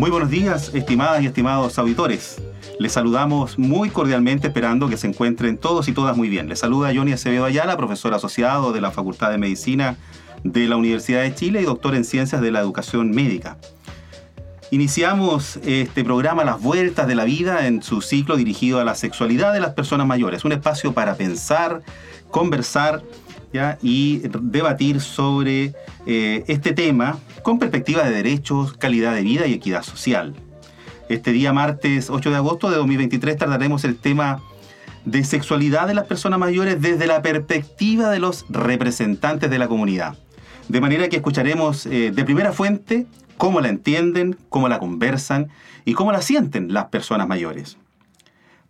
Muy buenos días, estimadas y estimados auditores. Les saludamos muy cordialmente esperando que se encuentren todos y todas muy bien. Les saluda Johnny Acevedo Ayala, profesor asociado de la Facultad de Medicina de la Universidad de Chile y doctor en Ciencias de la Educación Médica. Iniciamos este programa Las Vueltas de la Vida en su ciclo dirigido a la sexualidad de las personas mayores, un espacio para pensar, conversar y debatir sobre eh, este tema con perspectiva de derechos, calidad de vida y equidad social. Este día martes 8 de agosto de 2023 trataremos el tema de sexualidad de las personas mayores desde la perspectiva de los representantes de la comunidad. De manera que escucharemos eh, de primera fuente cómo la entienden, cómo la conversan y cómo la sienten las personas mayores.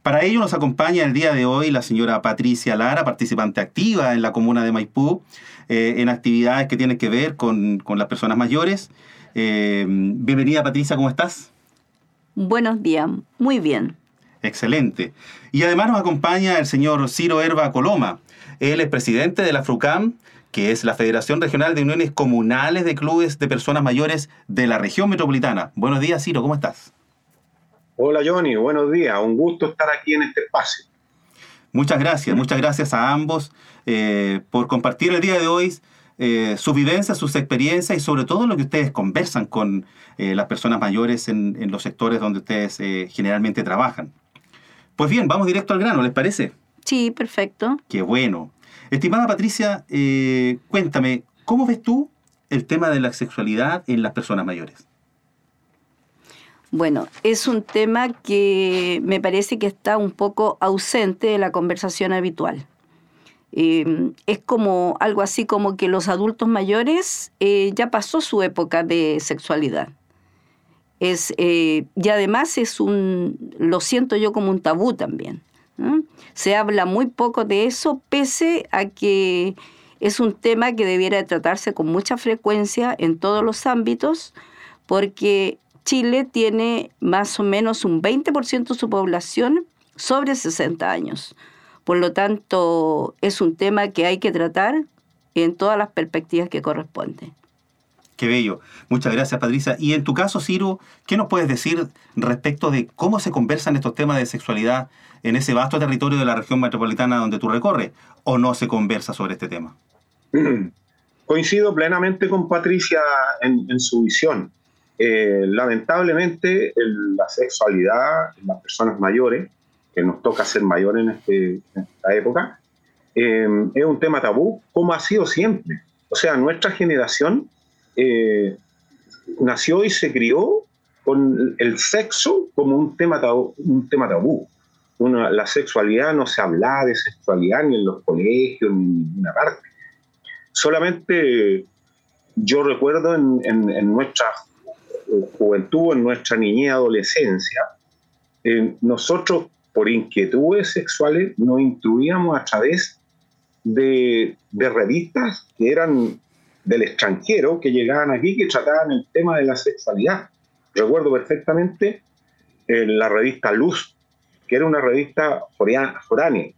Para ello nos acompaña el día de hoy la señora Patricia Lara, participante activa en la comuna de Maipú, eh, en actividades que tienen que ver con, las personas mayores. Eh, bienvenida Patricia, ¿cómo estás? Buenos días, muy bien. Excelente. Y además nos acompaña el señor Ciro Herba Coloma. Él es presidente de la FRUCAM, que es la Federación Regional de Uniones Comunales de Clubes de Personas Mayores de la región metropolitana. Buenos días, Ciro, ¿cómo estás? Hola, Johnny, buenos días. Un gusto estar aquí en este espacio. Muchas gracias, muchas gracias a ambos eh, por compartir el día de hoy eh, sus vivencias, sus experiencias y sobre todo lo que ustedes conversan con eh, las personas mayores en, en, los sectores donde ustedes generalmente trabajan. Pues bien, vamos directo al grano, ¿les parece? Sí, perfecto. Qué bueno. Estimada Patricia, cuéntame, ¿cómo ves tú el tema de la sexualidad en las personas mayores? Bueno, es un tema que me parece que está un poco ausente de la conversación habitual. Eh, es como algo así como que los adultos mayores eh, ya pasó su época de sexualidad. Es, y además es un, lo siento yo como un tabú también. Se habla muy poco de eso, pese a que es un tema que debiera tratarse con mucha frecuencia en todos los ámbitos, porque Chile tiene más o menos un 20% de su población sobre 60 años. Por lo tanto, es un tema que hay que tratar en todas las perspectivas que corresponden. Qué bello. Muchas gracias, Patricia. Y en tu caso, Ciro, ¿qué nos puedes decir respecto de cómo se conversan estos temas de sexualidad en ese vasto territorio de la región metropolitana donde tú recorres? ¿O no se conversa sobre este tema? Coincido plenamente con Patricia en, su visión. Eh, lamentablemente, la sexualidad en las personas mayores, que nos toca ser mayores en, este, esta época, eh, es un tema tabú, como ha sido siempre. O sea, nuestra generación eh, nació y se crió con el sexo como un tema tabú. Un tema tabú. la sexualidad no se hablaba de sexualidad ni en los colegios ni en ninguna parte. Solamente yo recuerdo en, nuestra juventud, en nuestra niñez adolescencia, nosotros por inquietudes sexuales nos intuíamos a través de, de revistas que eran del extranjero que llegaban aquí que trataban el tema de la sexualidad. Recuerdo perfectamente en la revista Luz, que era una revista foránea,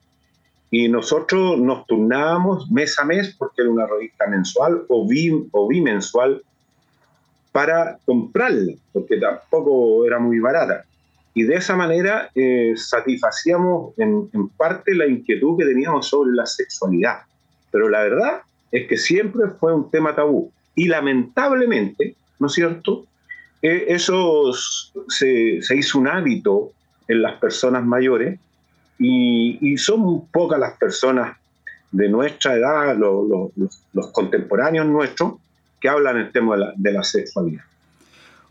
y nosotros nos turnábamos mes a mes, porque era una revista mensual o, o bimensual, para comprarla, porque tampoco era muy barata. Y de esa manera eh, satisfacíamos en, parte la inquietud que teníamos sobre la sexualidad. Pero la verdad es que siempre fue un tema tabú. Y lamentablemente, ¿no es cierto? Eh, eso se, hizo un hábito en las personas mayores y, son pocas las personas de nuestra edad, los contemporáneos nuestros, que hablan el tema de la, sexualidad.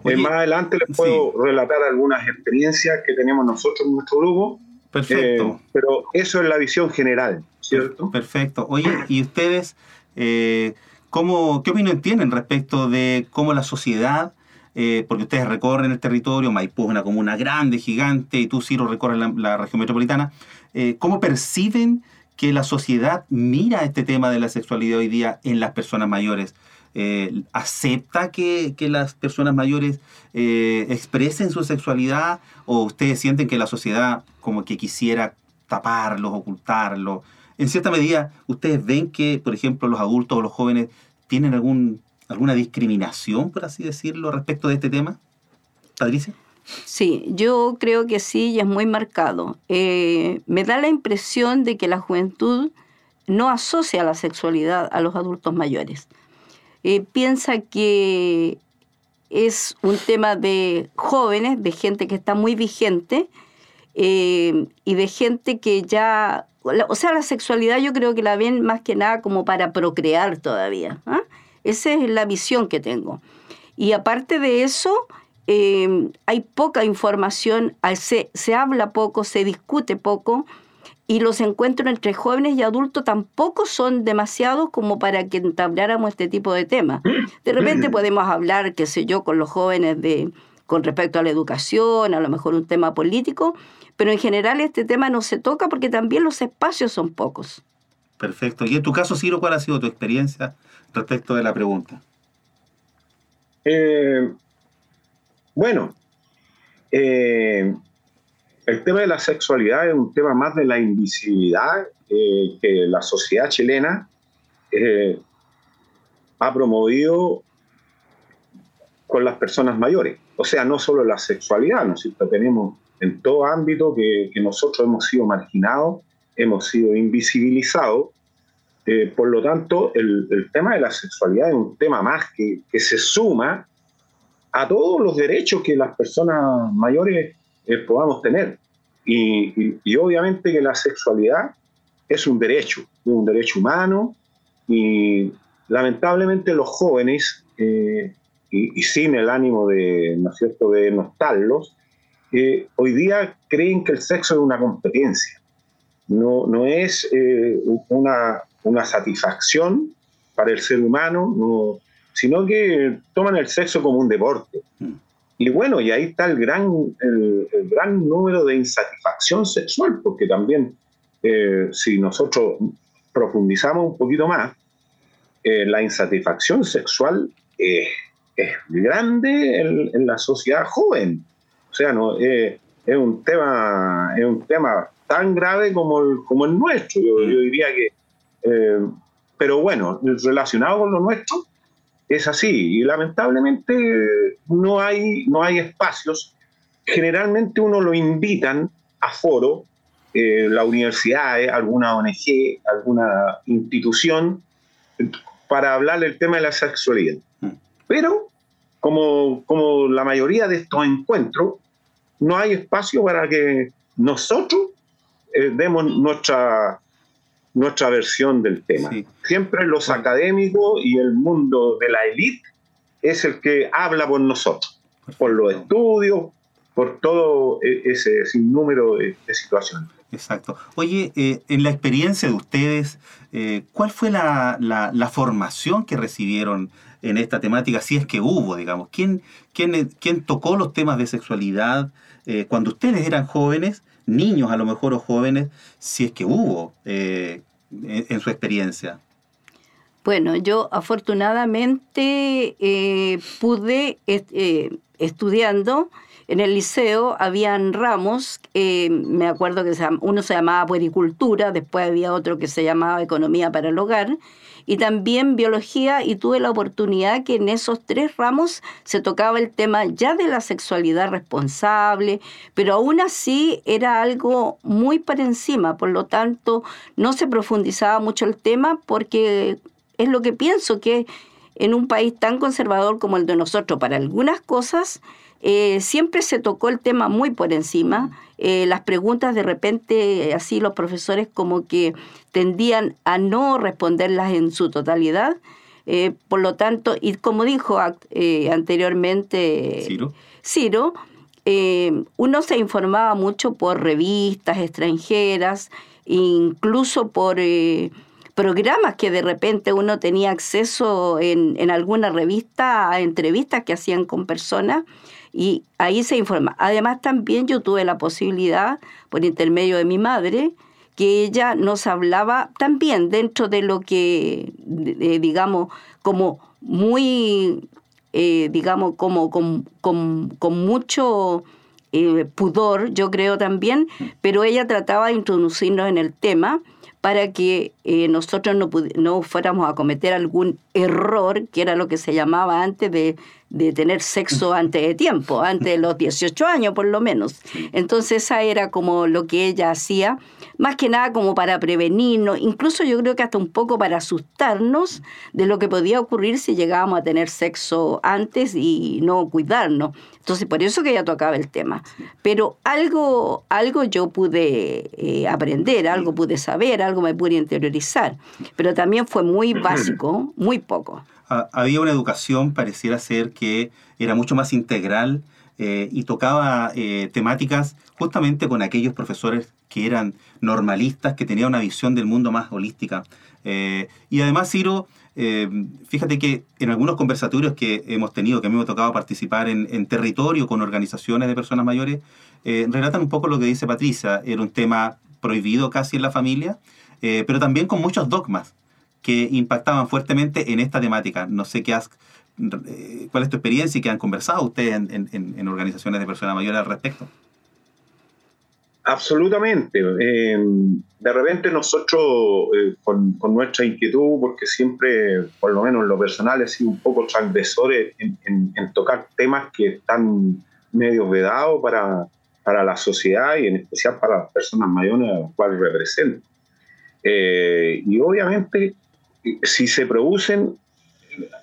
Eh, más adelante les puedo relatar algunas experiencias que teníamos nosotros en nuestro grupo. Perfecto. Eh, pero eso es la visión general, ¿cierto? Perfecto. Oye, ¿y ustedes eh, ¿cómo, ¿Qué opinión tienen respecto de cómo la sociedad porque ustedes recorren el territorio, Maipú es una comuna grande, gigante, y tú, Ciro, recorres la, región metropolitana, ¿cómo perciben que la sociedad mira este tema de la sexualidad hoy día en las personas mayores? Eh, ¿Acepta que, las personas mayores expresen su sexualidad o ustedes sienten que la sociedad como que quisiera taparlos, ocultarlos? En cierta medida, ¿ustedes ven que, por ejemplo, los adultos o los jóvenes tienen algún alguna discriminación, por así decirlo, respecto de este tema? Patricia. Sí, yo creo que sí y es muy marcado. Eh, me da la impresión de que la juventud no asocia la sexualidad a los adultos mayores. Eh, piensa que es un tema de jóvenes, de gente que está muy vigente eh, y de gente que ya, o sea, la sexualidad yo creo que la ven más que nada como para procrear todavía. ¿ah? Esa es la visión que tengo. Y aparte de eso, em, hay poca información, se, se habla poco, se discute poco y los encuentros entre jóvenes y adultos tampoco son demasiados como para que entabláramos este tipo de temas. De repente podemos hablar, qué sé yo, con los jóvenes de, con respecto a la educación, a lo mejor un tema político, pero en general este tema no se toca porque también los espacios son pocos. Perfecto. Y en tu caso, Ciro, ¿cuál ha sido tu experiencia respecto de la pregunta? Eh, bueno, eh, el tema de la sexualidad es un tema más de la invisibilidad eh, que la sociedad chilena ha promovido con las personas mayores. O sea, no solo la sexualidad, ¿no Tenemos en todo ámbito que, que nosotros hemos sido marginados, hemos sido invisibilizados eh, por lo tanto, el, tema de la sexualidad es un tema más que, se suma a todos los derechos que las personas mayores eh, podamos tener. Y, obviamente que la sexualidad es un derecho, un derecho humano, y lamentablemente los jóvenes, eh, y, sin el ánimo de, ¿no es cierto?, de nostallos, hoy día creen que el sexo es una competencia. No, no es una, una satisfacción para el ser humano, sino que toman el sexo como un deporte. Mm. Y bueno, y ahí está el gran, el, gran número de insatisfacción sexual, porque también eh, si nosotros profundizamos un poquito más, eh, la insatisfacción sexual es grande en, la sociedad joven. O sea, no, eh, es, un tema, es un tema tan grave como el, como el nuestro. Yo, yo diría que eh, pero bueno, relacionado con lo nuestro, es así. Y lamentablemente no hay, no hay espacios. Generalmente uno lo invitan a foro, eh, la universidad, alguna ONG, alguna institución, para hablar del tema de la sexualidad. Mm. Pero, como, como la mayoría de estos encuentros, no hay espacio para que nosotros eh, demos nuestra, nuestra versión del tema. Siempre los académicos y el mundo de la élite es el que habla por nosotros, por los estudios, por todo e, ese sinnúmero de, situaciones. Exacto. Oye, eh, en la experiencia de ustedes, eh, ¿cuál fue la, formación que recibieron en esta temática, si es que hubo, digamos? ¿Quién, quién, quién tocó los temas de sexualidad eh, cuando ustedes eran jóvenes niños a lo mejor o jóvenes, si es que hubo eh, en, su experiencia? Bueno, yo afortunadamente eh, pude, eh, estudiando en el liceo, habían ramos, me acuerdo que uno se llamaba puericultura, después había otro que se llamaba economía para el hogar, y también biología y tuve la oportunidad que en esos tres ramos se tocaba el tema ya de la sexualidad responsable, pero aún así era algo muy por encima, por lo tanto no se profundizaba mucho el tema porque es lo que pienso que en un país tan conservador como el de nosotros para algunas cosas, eh, siempre se tocó el tema muy por encima. Eh, las preguntas de repente, así los profesores como que tendían a no responderlas en su totalidad. Eh, por lo tanto, y como dijo anteriormente Ciro, uno se informaba mucho por revistas extranjeras, incluso por programas que de repente uno tenía acceso en, en alguna revista a entrevistas que hacían con personas y ahí se informa. Además también yo tuve la posibilidad, por intermedio de mi madre, que ella nos hablaba también dentro de lo que, digamos, como muy, eh, digamos, como con, con, mucho eh, pudor, yo creo también, pero ella trataba de introducirnos en el tema para que eh, nosotros no, no fuéramos a cometer algún error, que era lo que se llamaba antes de, de tener sexo antes de tiempo, antes de los 18 años por lo menos. Entonces esa era como lo que ella hacía, más que nada como para prevenirnos, incluso yo creo que hasta un poco para asustarnos de lo que podía ocurrir si llegábamos a tener sexo antes y no cuidarnos. Entonces por eso que ella tocaba el tema. Pero algo, algo yo pude eh, aprender, algo pude saber, algo me pude interiorizar, pero también fue muy básico, muy poco había una educación, pareciera ser que era mucho más integral eh, y tocaba eh, temáticas justamente con aquellos profesores que eran normalistas, que tenían una visión del mundo más holística. Eh, y además, Ciro, fíjate que en algunos conversatorios que hemos tenido, que a mí me ha tocado participar en, en territorio con organizaciones de personas mayores, relatan un poco lo que dice Patricia. Era un tema prohibido casi en la familia, pero también con muchos dogmas que impactaban fuertemente en esta temática. No sé qué has, eh, cuál es tu experiencia y qué han conversado ustedes en, organizaciones de personas mayores al respecto. Absolutamente. Eh, de repente nosotros, eh, con, nuestra inquietud, porque siempre, por lo menos en lo personal, he sido un poco transgresores en, tocar temas que están medio vedados para, para la sociedad y en especial para las personas mayores a las cuales represento. y obviamente si se producen,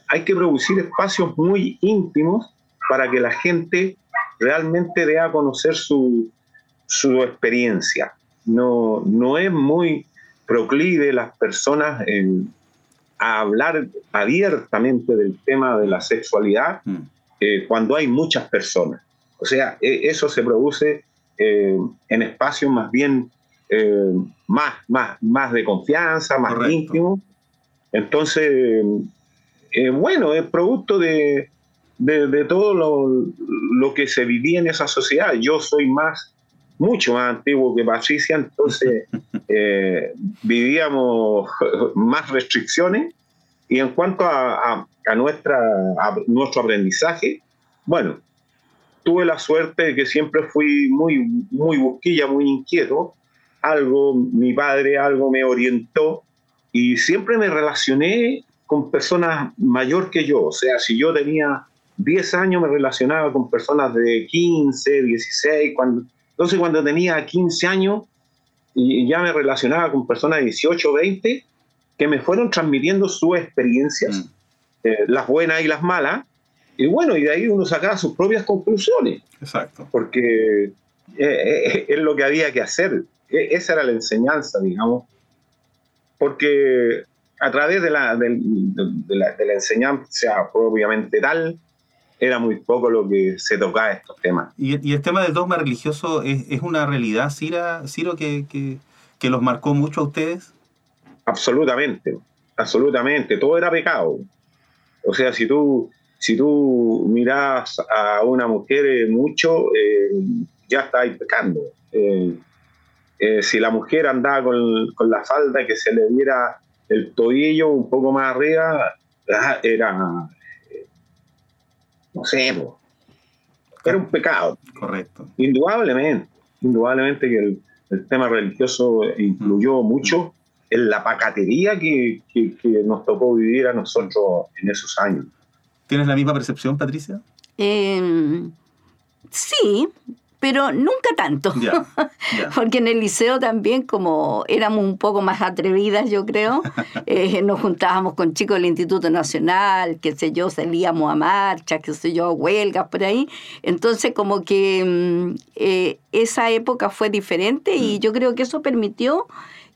hay que producir espacios muy íntimos para que la gente realmente dé a conocer su, su experiencia. No, no es muy proclive las personas a hablar abiertamente del tema de la sexualidad mm. eh, cuando hay muchas personas. O sea, e, eso se produce eh, en espacios más bien eh, más, más, más de confianza, más íntimos, entonces, eh, bueno, es producto de, todo lo, que se vivía en esa sociedad. Yo soy más, mucho más antiguo que Patricia, entonces eh, vivíamos más restricciones. Y en cuanto a, nuestra, nuestro aprendizaje, bueno, tuve la suerte de que siempre fui muy, muy busquilla, muy inquieto. Algo, mi padre algo me orientó y siempre me relacioné con personas mayor que yo. O sea, si yo tenía 10 años, me relacionaba con personas de 15, 16. Cuando, entonces, cuando tenía 15 años, y ya me relacionaba con personas de 18, 20, que me fueron transmitiendo sus experiencias, mm. eh, las buenas y las malas. Y bueno, y de ahí uno sacaba sus propias conclusiones. Exacto. Porque eh, eh, es lo que había que hacer. E, esa era la enseñanza, digamos, porque a través de la, de, la, de la, enseñanza propiamente tal, era muy poco lo que se tocaba estos temas. ¿Y, y el tema del dogma religioso es, es una realidad, Ciro, que, que, que, los marcó mucho a ustedes? Absolutamente, absolutamente. Todo era pecado. O sea, si tú, si tú miras a una mujer mucho, eh, ya estáis pecando. Eh, eh, si la mujer andaba con, con, la falda que se le viera el tobillo un poco más arriba, era, eh, no sé, era un pecado. Correcto. Indudablemente, indudablemente que el, tema religioso influyó mucho en la pacatería que, que, nos tocó vivir a nosotros en esos años. ¿Tienes la misma percepción, Patricia? Em, sí, pero nunca tanto. Porque en el liceo también, como éramos un poco más atrevidas, yo creo, eh, nos juntábamos con chicos del Instituto Nacional, qué sé yo, salíamos a marchas, qué sé yo, huelgas por ahí. Entonces, como que mm, eh, esa época fue diferente y mm. yo creo que eso permitió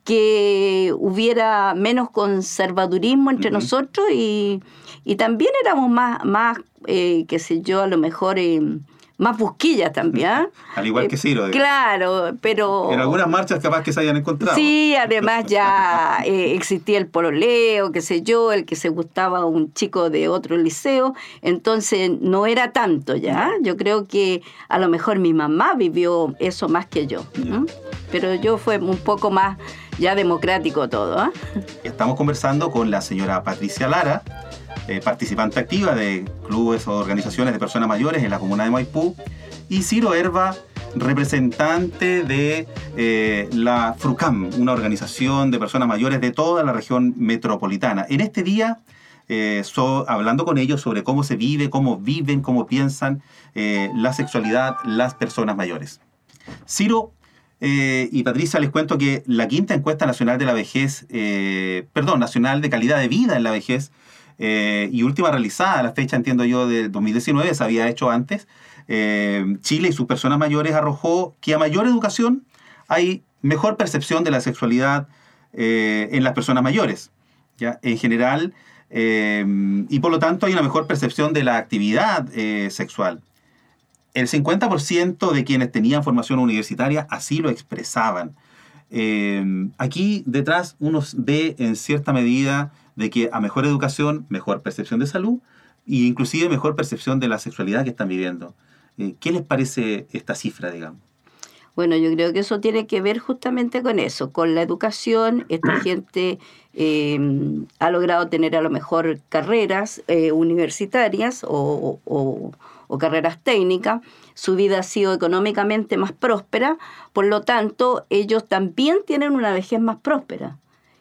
que hubiera menos conservadurismo entre nosotros y, y, también éramos más, más eh, qué sé yo, a lo mejor más busquillas también. ¿ah? Al igual que Ciro. claro, pero... En algunas marchas capaz que se hayan encontrado. Sí, además ya eh, existía el pololeo, qué sé yo, el que se gustaba un chico de otro liceo, entonces no era tanto ya. Yo creo que a lo mejor mi mamá vivió eso más que yo. Pero yo fue un poco más ya democrático todo. ¿ah? Estamos conversando con la señora Patricia Lara, eh, participante activa de clubes o organizaciones de personas mayores en la comuna de Maipú, y Ciro Herba, representante de eh, la FRUCAM, una organización de personas mayores de toda la región metropolitana. En este día, eh, hablando con ellos sobre cómo se vive, cómo viven, cómo piensan la sexualidad las personas mayores. Ciro, y Patricia, les cuento que la quinta encuesta nacional de la vejez, perdón, nacional de calidad de vida en la vejez, eh, y última realizada a la fecha, entiendo yo, de 2019, se había hecho antes, Chile y sus personas mayores arrojó que a mayor educación hay mejor percepción de la sexualidad en las personas mayores, ¿ya? en general, y por lo tanto hay una mejor percepción de la actividad sexual el 50% de quienes tenían formación universitaria así lo expresaban. Eh, aquí detrás uno ve en cierta medida de que a mejor educación, mejor percepción de salud e inclusive mejor percepción de la sexualidad que están viviendo. Eh, ¿Qué les parece esta cifra, digamos? Bueno, yo creo que eso tiene que ver justamente con eso, con la educación. Esta gente eh, ha logrado tener a lo mejor carreras universitarias o, o carreras técnicas, su vida ha sido económicamente más próspera, por lo tanto ellos también tienen una vejez más próspera.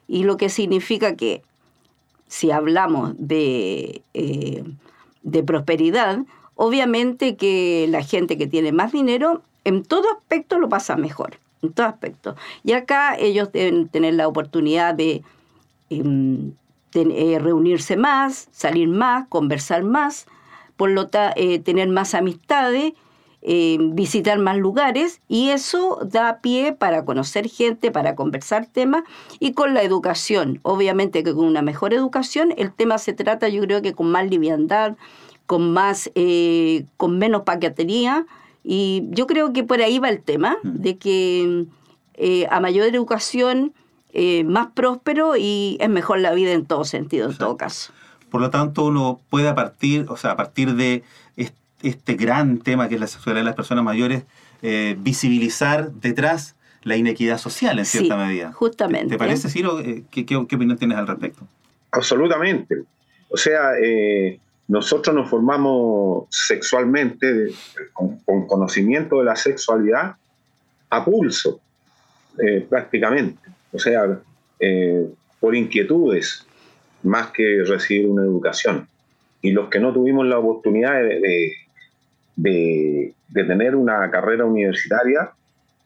Y lo que significa que si hablamos de, eh, de prosperidad, obviamente que la gente que tiene más dinero en todo aspecto lo pasa mejor, en todo aspecto. Y acá ellos deben tener la oportunidad de em, eh, reunirse más, salir más, conversar más, por lo tanto, eh, tener más amistades, eh, visitar más lugares y eso da pie para conocer gente, para conversar temas y con la educación. Obviamente que con una mejor educación el tema se trata yo creo que con más liviandad, con, más, eh, con menos paquetería y yo creo que por ahí va el tema mm. de que a mayor educación más próspero y es mejor la vida en todo sentido, en todo caso. Por lo tanto, uno puede partir, o sea, a partir de este gran tema que es la sexualidad de las personas mayores, eh, visibilizar detrás la inequidad social en cierta medida. Justamente. ¿Te parece, Ciro? Eh, ¿Qué, qué, opinión tienes al respecto? Absolutamente. O sea, eh, nosotros nos formamos sexualmente con, conocimiento de la sexualidad a pulso, prácticamente. O sea, por inquietudes, más que recibir una educación. Y los que no tuvimos la oportunidad de, de, tener una carrera universitaria,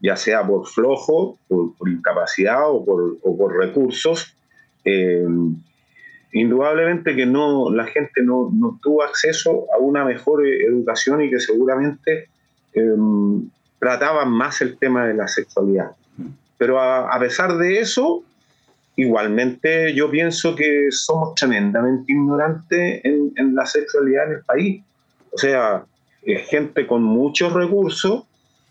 ya sea por flojo, por, incapacidad o por, recursos, eh, indudablemente que no, la gente no, tuvo acceso a una mejor educación y que seguramente eh, trataban más el tema de la sexualidad. Pero a pesar de eso, Igualmente, yo pienso que somos tremendamente ignorantes en, la sexualidad en el país. O sea, gente con muchos recursos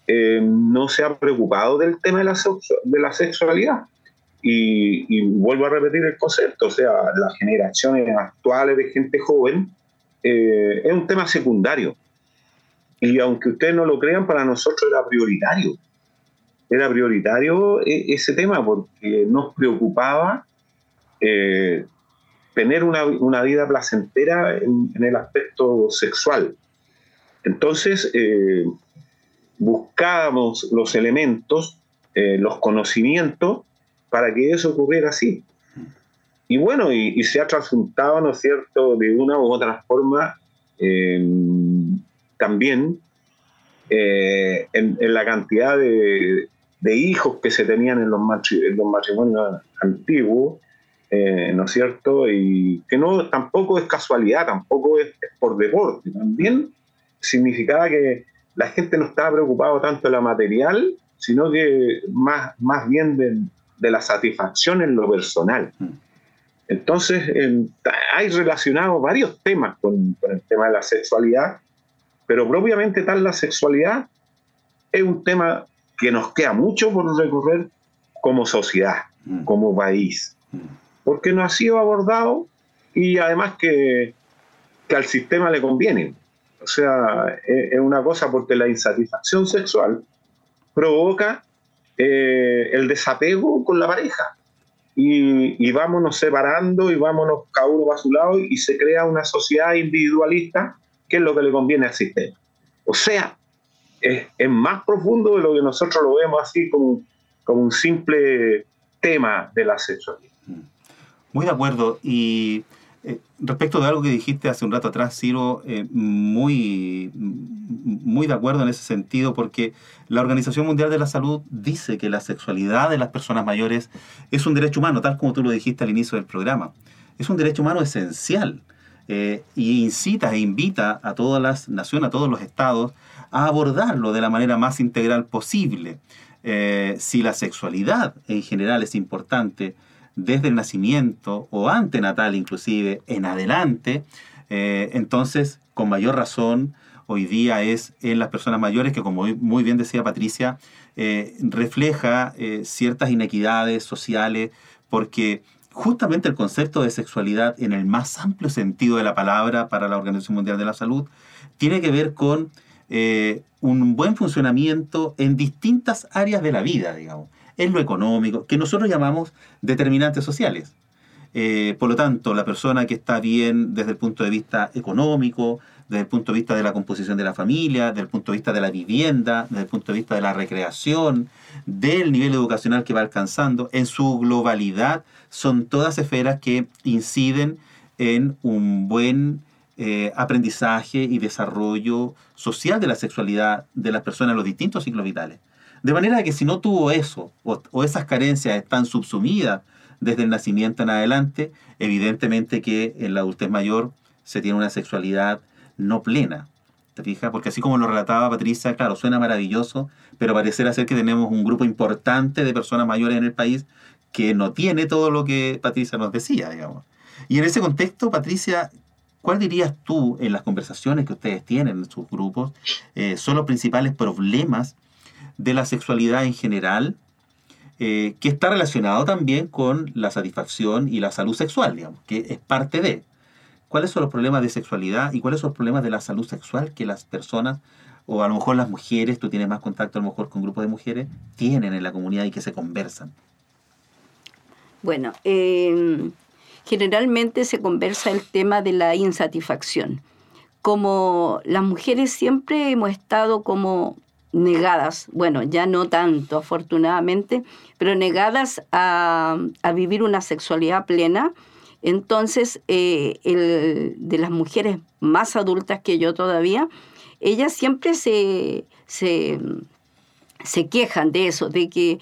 eh, no se ha preocupado del tema de la, de la sexualidad. Y, vuelvo a repetir el concepto, o sea, las generaciones actuales de gente joven eh, es un tema secundario. Y aunque ustedes no lo crean, para nosotros era prioritario era prioritario ese tema porque nos preocupaba eh, tener una, vida placentera en, el aspecto sexual. Entonces, eh, buscábamos los elementos, eh, los conocimientos, para que eso ocurriera así. Y bueno, y, se ha transjuntado, ¿no es cierto?, de una u otra forma también en, la cantidad de, hijos que se tenían en los, matrimonios antiguos, eh, ¿no es cierto? Y que no tampoco es casualidad, tampoco es, por deporte, también significaba que la gente no estaba preocupada tanto de la material, sino que más, más bien de, la satisfacción en lo personal. Entonces, hay relacionados varios temas con, con, el tema de la sexualidad Pero propiamente tal la sexualidad es un tema que nos queda mucho por recorrer como sociedad, mm. como país, mm. porque no ha sido abordado y además que, que al sistema le conviene. O sea, es, una cosa porque la insatisfacción sexual provoca eh, el desapego con la pareja. Y, y, vámonos separando y vámonos cada uno a su lado y se crea una sociedad individualista que es lo que le conviene al sistema. O sea, es, es más profundo de lo que nosotros lo vemos así como, como un simple tema de la sexualidad. Muy de acuerdo. Y eh, respecto de algo que dijiste hace un rato atrás, Ciro, eh, muy, muy de acuerdo en ese sentido, porque la Organización Mundial de la Salud dice que la sexualidad de las personas mayores es un derecho humano, tal como tú lo dijiste al inicio del programa. Es un derecho humano esencial eh, y incita e invita a todas las naciones, a todos los estados, a abordarlo de la manera más integral posible. si la sexualidad en general es importante, desde el nacimiento o antenatal inclusive en adelante, eh, entonces con mayor razón hoy día es en las personas mayores que como muy bien decía Patricia, eh, refleja eh, ciertas inequidades sociales porque justamente el concepto de sexualidad en el más amplio sentido de la palabra para la Organización Mundial de la Salud tiene que ver con un buen funcionamiento en distintas áreas de la vida, digamos en lo económico, que nosotros llamamos determinantes sociales. Eh, por lo tanto, la persona que está bien desde el punto de vista económico, desde el punto de vista de la composición de la familia, desde el punto de vista de la vivienda, desde el punto de vista de la recreación, del nivel educacional que va alcanzando, en su globalidad, son todas esferas que inciden en un buen eh, aprendizaje y desarrollo social de la sexualidad de las personas en los distintos ciclos vitales. De manera que si no tuvo eso, o, esas carencias están subsumidas desde el nacimiento en adelante, evidentemente que en la adultez mayor se tiene una sexualidad no plena. ¿Te fijas? Porque así como lo relataba Patricia, claro, suena maravilloso, pero pareciera ser que tenemos un grupo importante de personas mayores en el país que no tiene todo lo que Patricia nos decía, digamos. Y en ese contexto, Patricia, ¿cuál dirías tú en las conversaciones que ustedes tienen en sus grupos eh, son los principales problemas de la sexualidad en general, eh, que está relacionado también con la satisfacción y la salud sexual, digamos, que es parte de. ¿Cuáles son los problemas de sexualidad y cuáles son los problemas de la salud sexual que las personas, o a lo mejor las mujeres, tú tienes más contacto a lo mejor con grupos de mujeres, tienen en la comunidad y que se conversan? Bueno, em, generalmente se conversa el tema de la insatisfacción. Como las mujeres siempre hemos estado como negadas, bueno, ya no tanto afortunadamente, pero negadas a, vivir una sexualidad plena. Entonces, eh, el, de las mujeres más adultas que yo todavía, ellas siempre se, se, quejan de eso, de que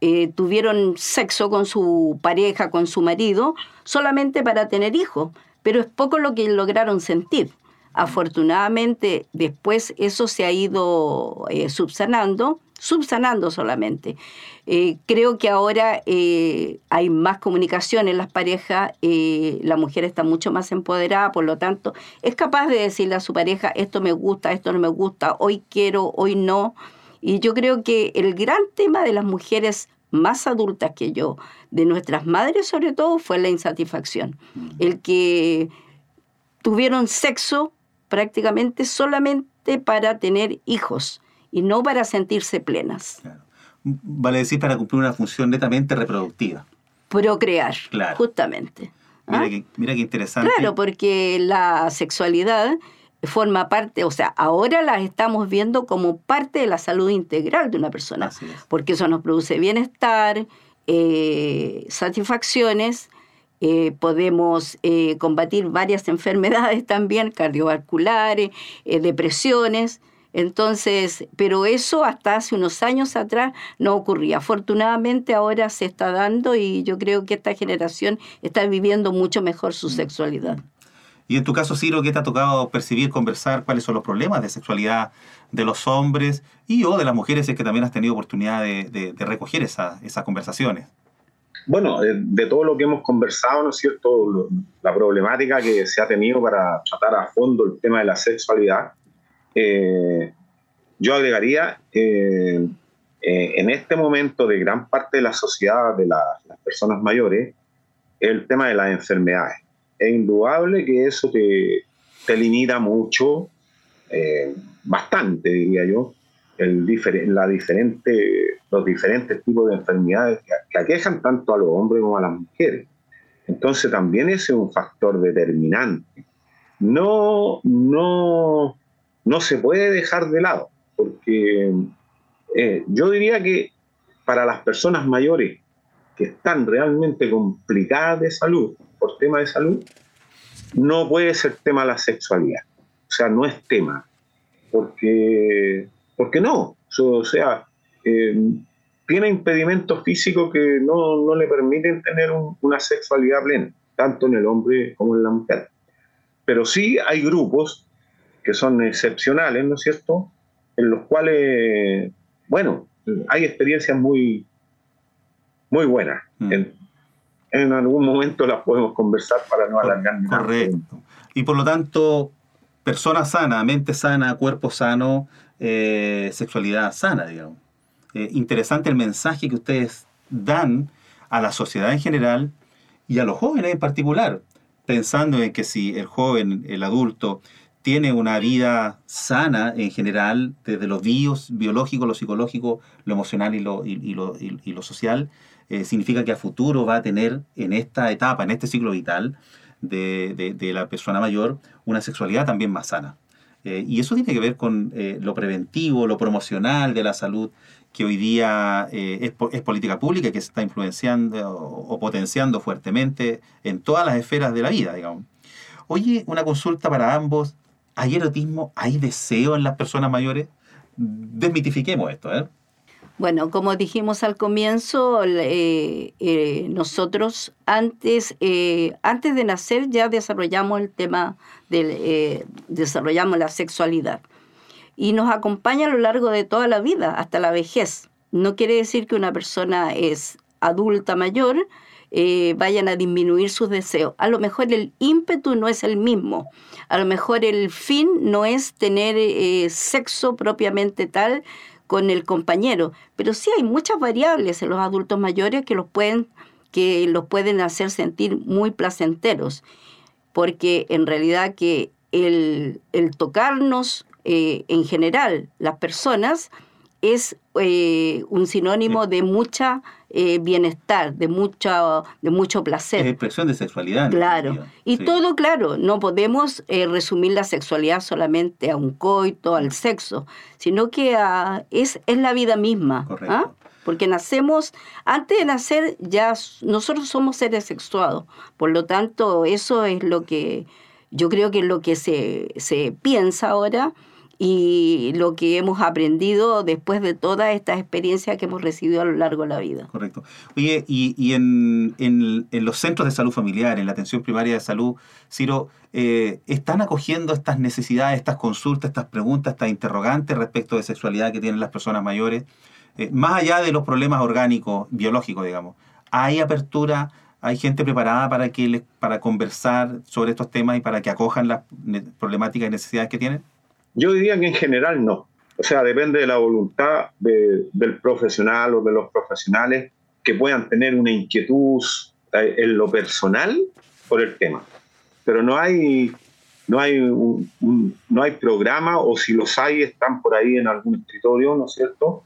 eh, tuvieron sexo con su pareja, con su marido, solamente para tener hijos, pero es poco lo que lograron sentir. Afortunadamente, después eso se ha ido eh, subsanando, subsanando solamente. Eh, creo que ahora eh, hay más comunicación en las parejas, la mujer está mucho más empoderada, por lo tanto, es capaz de decirle a su pareja, esto me gusta, esto no me gusta, hoy quiero, hoy no. Y yo creo que el gran tema de las mujeres más adultas que yo, de nuestras madres sobre todo, fue la insatisfacción. El que tuvieron sexo prácticamente solamente para tener hijos y no para sentirse plenas. Vale decir, para cumplir una función netamente reproductiva. Procrear, justamente. Mira, ¿Ah? qué, mira qué interesante. Claro, porque la sexualidad forma parte, o sea, ahora la estamos viendo como parte de la salud integral de una persona, porque eso nos produce bienestar, eh, satisfacciones, eh, podemos eh, combatir varias enfermedades también, cardiovasculares, eh, depresiones. Entonces, pero eso hasta hace unos años atrás no ocurría. Afortunadamente ahora se está dando y yo creo que esta generación está viviendo mucho mejor su mm. sexualidad. Y en tu caso, Ciro, ¿qué te ha tocado percibir, conversar? ¿Cuáles son los problemas de sexualidad de los hombres y o de las mujeres? Es que también has tenido oportunidad de, recoger esas conversaciones. Bueno, de, todo lo que hemos conversado, ¿no es cierto? la problemática que se ha tenido para tratar a fondo el tema de la sexualidad, eh, yo agregaría, eh, en este momento de gran parte de la sociedad, de las personas mayores, el tema de las enfermedades. Es indudable que eso te, te limita mucho, bastante, diría yo, el la diferente, los diferentes tipos de enfermedades que, aquejan tanto a los hombres como a las mujeres. Entonces también ese es un factor determinante. No, no, no se puede dejar de lado, porque eh, yo diría que para las personas mayores que están realmente complicadas de salud, por tema de salud, no puede ser tema la sexualidad. O sea, no es tema. Porque ¿Por qué no? O sea, eh, tiene impedimentos físicos que no, le permiten tener una sexualidad plena, tanto en el hombre como en la mujer. Pero sí hay grupos que son excepcionales, ¿no es cierto? En los cuales, bueno, hay experiencias muy, muy buenas. Mm. En, algún momento las podemos conversar para no alargar Correcto. Y por lo tanto, persona sana, mente sana, cuerpo sano, eh, sexualidad sana, digamos. Eh, interesante el mensaje que ustedes dan a la sociedad en general y a los jóvenes en particular, pensando en que si el joven, el adulto, tiene una vida sana en general, desde los bios, biológico, lo psicológico, lo emocional y lo, y, lo, y lo, social, eh, significa que a futuro va a tener en esta etapa, en este ciclo vital de, de la persona mayor, una sexualidad también más sana. Eh, y eso tiene que ver con eh, lo preventivo, lo promocional de la salud, que hoy día eh, es, política pública y que se está influenciando o, potenciando fuertemente en todas las esferas de la vida, digamos. Oye, una consulta para ambos. ¿Hay erotismo? ¿Hay deseo en las personas mayores? Desmitifiquemos esto, ¿eh? Bueno, como dijimos al comienzo, eh, nosotros antes, antes de nacer ya desarrollamos el tema, del, desarrollamos la sexualidad y nos acompaña a lo largo de toda la vida, hasta la vejez. No quiere decir que una persona es adulta mayor, vayan a disminuir sus deseos. A lo mejor el ímpetu no es el mismo. A lo mejor el fin no es tener sexo propiamente tal, con el compañero. Pero sí hay muchas variables en los adultos mayores que los pueden, que los pueden hacer sentir muy placenteros, porque en realidad que el, tocarnos eh, en general, las personas, es eh, un sinónimo de mucha eh, bienestar, de, mucha, de mucho placer. Es expresión de sexualidad. Claro. Y todo, claro, no podemos eh, resumir la sexualidad solamente a un coito, al sexo, sino que es, es la vida misma. ¿ah? Porque nacemos, antes de nacer ya nosotros somos seres sexuados. Por lo tanto, eso es lo que yo creo que es lo que se, se piensa ahora y lo que hemos aprendido después de todas estas experiencias que hemos recibido a lo largo de la vida. Correcto. Oye, y, y en, en, en, los centros de salud familiar, en la atención primaria de salud, Ciro, eh, ¿están acogiendo estas necesidades, estas consultas, estas preguntas, estas interrogantes respecto de sexualidad que tienen las personas mayores? Eh, más allá de los problemas orgánicos, biológicos, digamos, ¿hay apertura? ¿Hay gente preparada para, que para conversar sobre estos temas y para que acojan las problemáticas y necesidades que tienen? Yo diría que en general no. O sea, depende de la voluntad del profesional o de los profesionales que puedan tener una inquietud eh, en lo personal por el tema. Pero no hay, no hay, no hay programa o si los hay están por ahí en algún escritorio, ¿no es cierto?,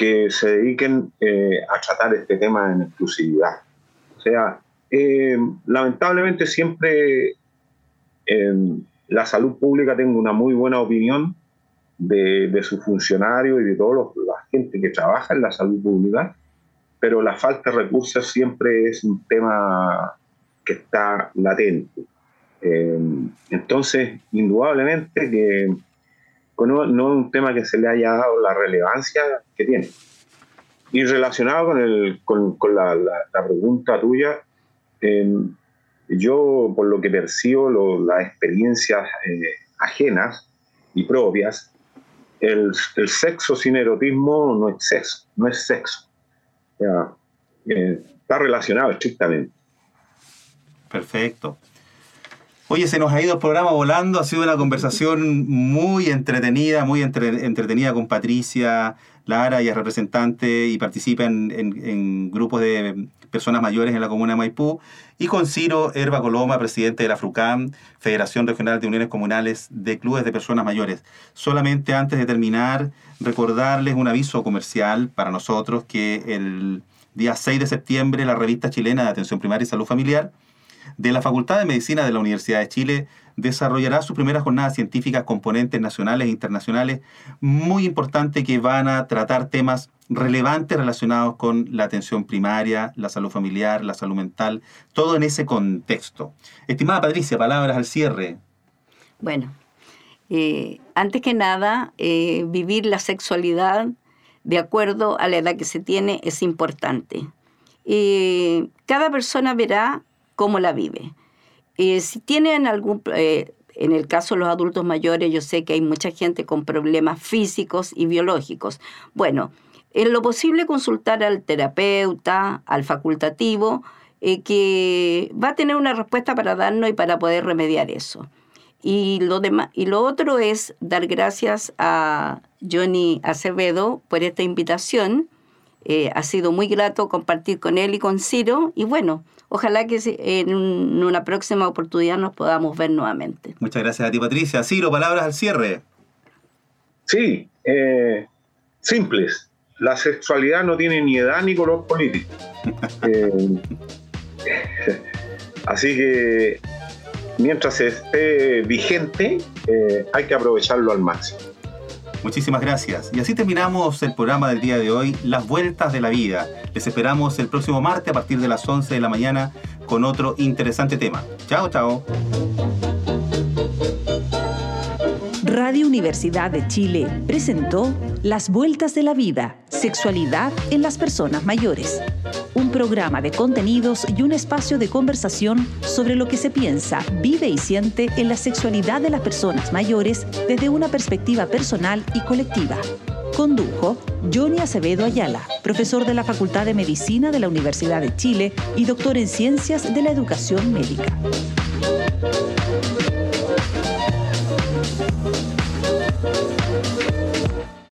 que se dediquen eh, a tratar este tema en exclusividad. O sea, eh, lamentablemente siempre la salud pública tengo una muy buena opinión de, de sus funcionarios y de toda la gente que trabaja en la salud pública, pero la falta de recursos siempre es un tema que está latente. Eh, entonces, indudablemente que no, es un tema que se le haya dado la relevancia que tiene. Y relacionado con, el, con, la, pregunta tuya, eh, yo, por lo que percibo, las experiencias eh, ajenas y propias, el, sexo sin erotismo no es sexo, no es sexo. Eh, está relacionado estrictamente. Perfecto. Oye, se nos ha ido el programa volando, ha sido una conversación muy entretenida, muy entretenida con Patricia Lara, ella es representante y participa en, grupos de personas mayores en la comuna de Maipú, y con Ciro Herba Coloma, presidente de la FRUCAM, Federación Regional de Uniones Comunales de Clubes de Personas Mayores. Solamente antes de terminar, recordarles un aviso comercial para nosotros que el día 6 de septiembre la revista chilena de Atención Primaria y Salud Familiar de la Facultad de Medicina de la Universidad de Chile desarrollará sus primeras jornadas científicas componentes nacionales e internacionales muy importantes que van a tratar temas relevantes relacionados con la atención primaria, la salud familiar, la salud mental, todo en ese contexto. Estimada Patricia, palabras al cierre. Bueno, eh, antes que nada, eh, vivir la sexualidad de acuerdo a la edad que se tiene es importante. Eh, cada persona verá cómo la vive. Eh, si tienen algún, eh, en el caso de los adultos mayores, yo sé que hay mucha gente con problemas físicos y biológicos. Bueno, en lo posible consultar al terapeuta, al facultativo, eh, que va a tener una respuesta para darnos y para poder remediar eso. Y lo, demás, y lo otro es dar gracias a Johnny Acevedo por esta invitación. ha sido muy grato compartir con él y con Ciro. Y bueno, ojalá que en una próxima oportunidad nos podamos ver nuevamente. Muchas gracias a ti, Patricia. Ciro, palabras al cierre. Sí, eh, simples. La sexualidad no tiene ni edad ni color político. Eh, así que mientras esté vigente, eh, hay que aprovecharlo al máximo. Muchísimas gracias. Y así terminamos el programa del día de hoy, Las Vueltas de la Vida. Les esperamos el próximo martes a partir de las 11 de la mañana con otro interesante tema. Chao, chao. Radio Universidad de Chile presentó Las Vueltas de la Vida, Sexualidad en las Personas Mayores. Un programa de contenidos y un espacio de conversación sobre lo que se piensa, vive y siente en la sexualidad de las personas mayores desde una perspectiva personal y colectiva. Condujo Johnny Acevedo Ayala, profesor de la Facultad de Medicina de la Universidad de Chile y doctor en Ciencias de la Educación Médica.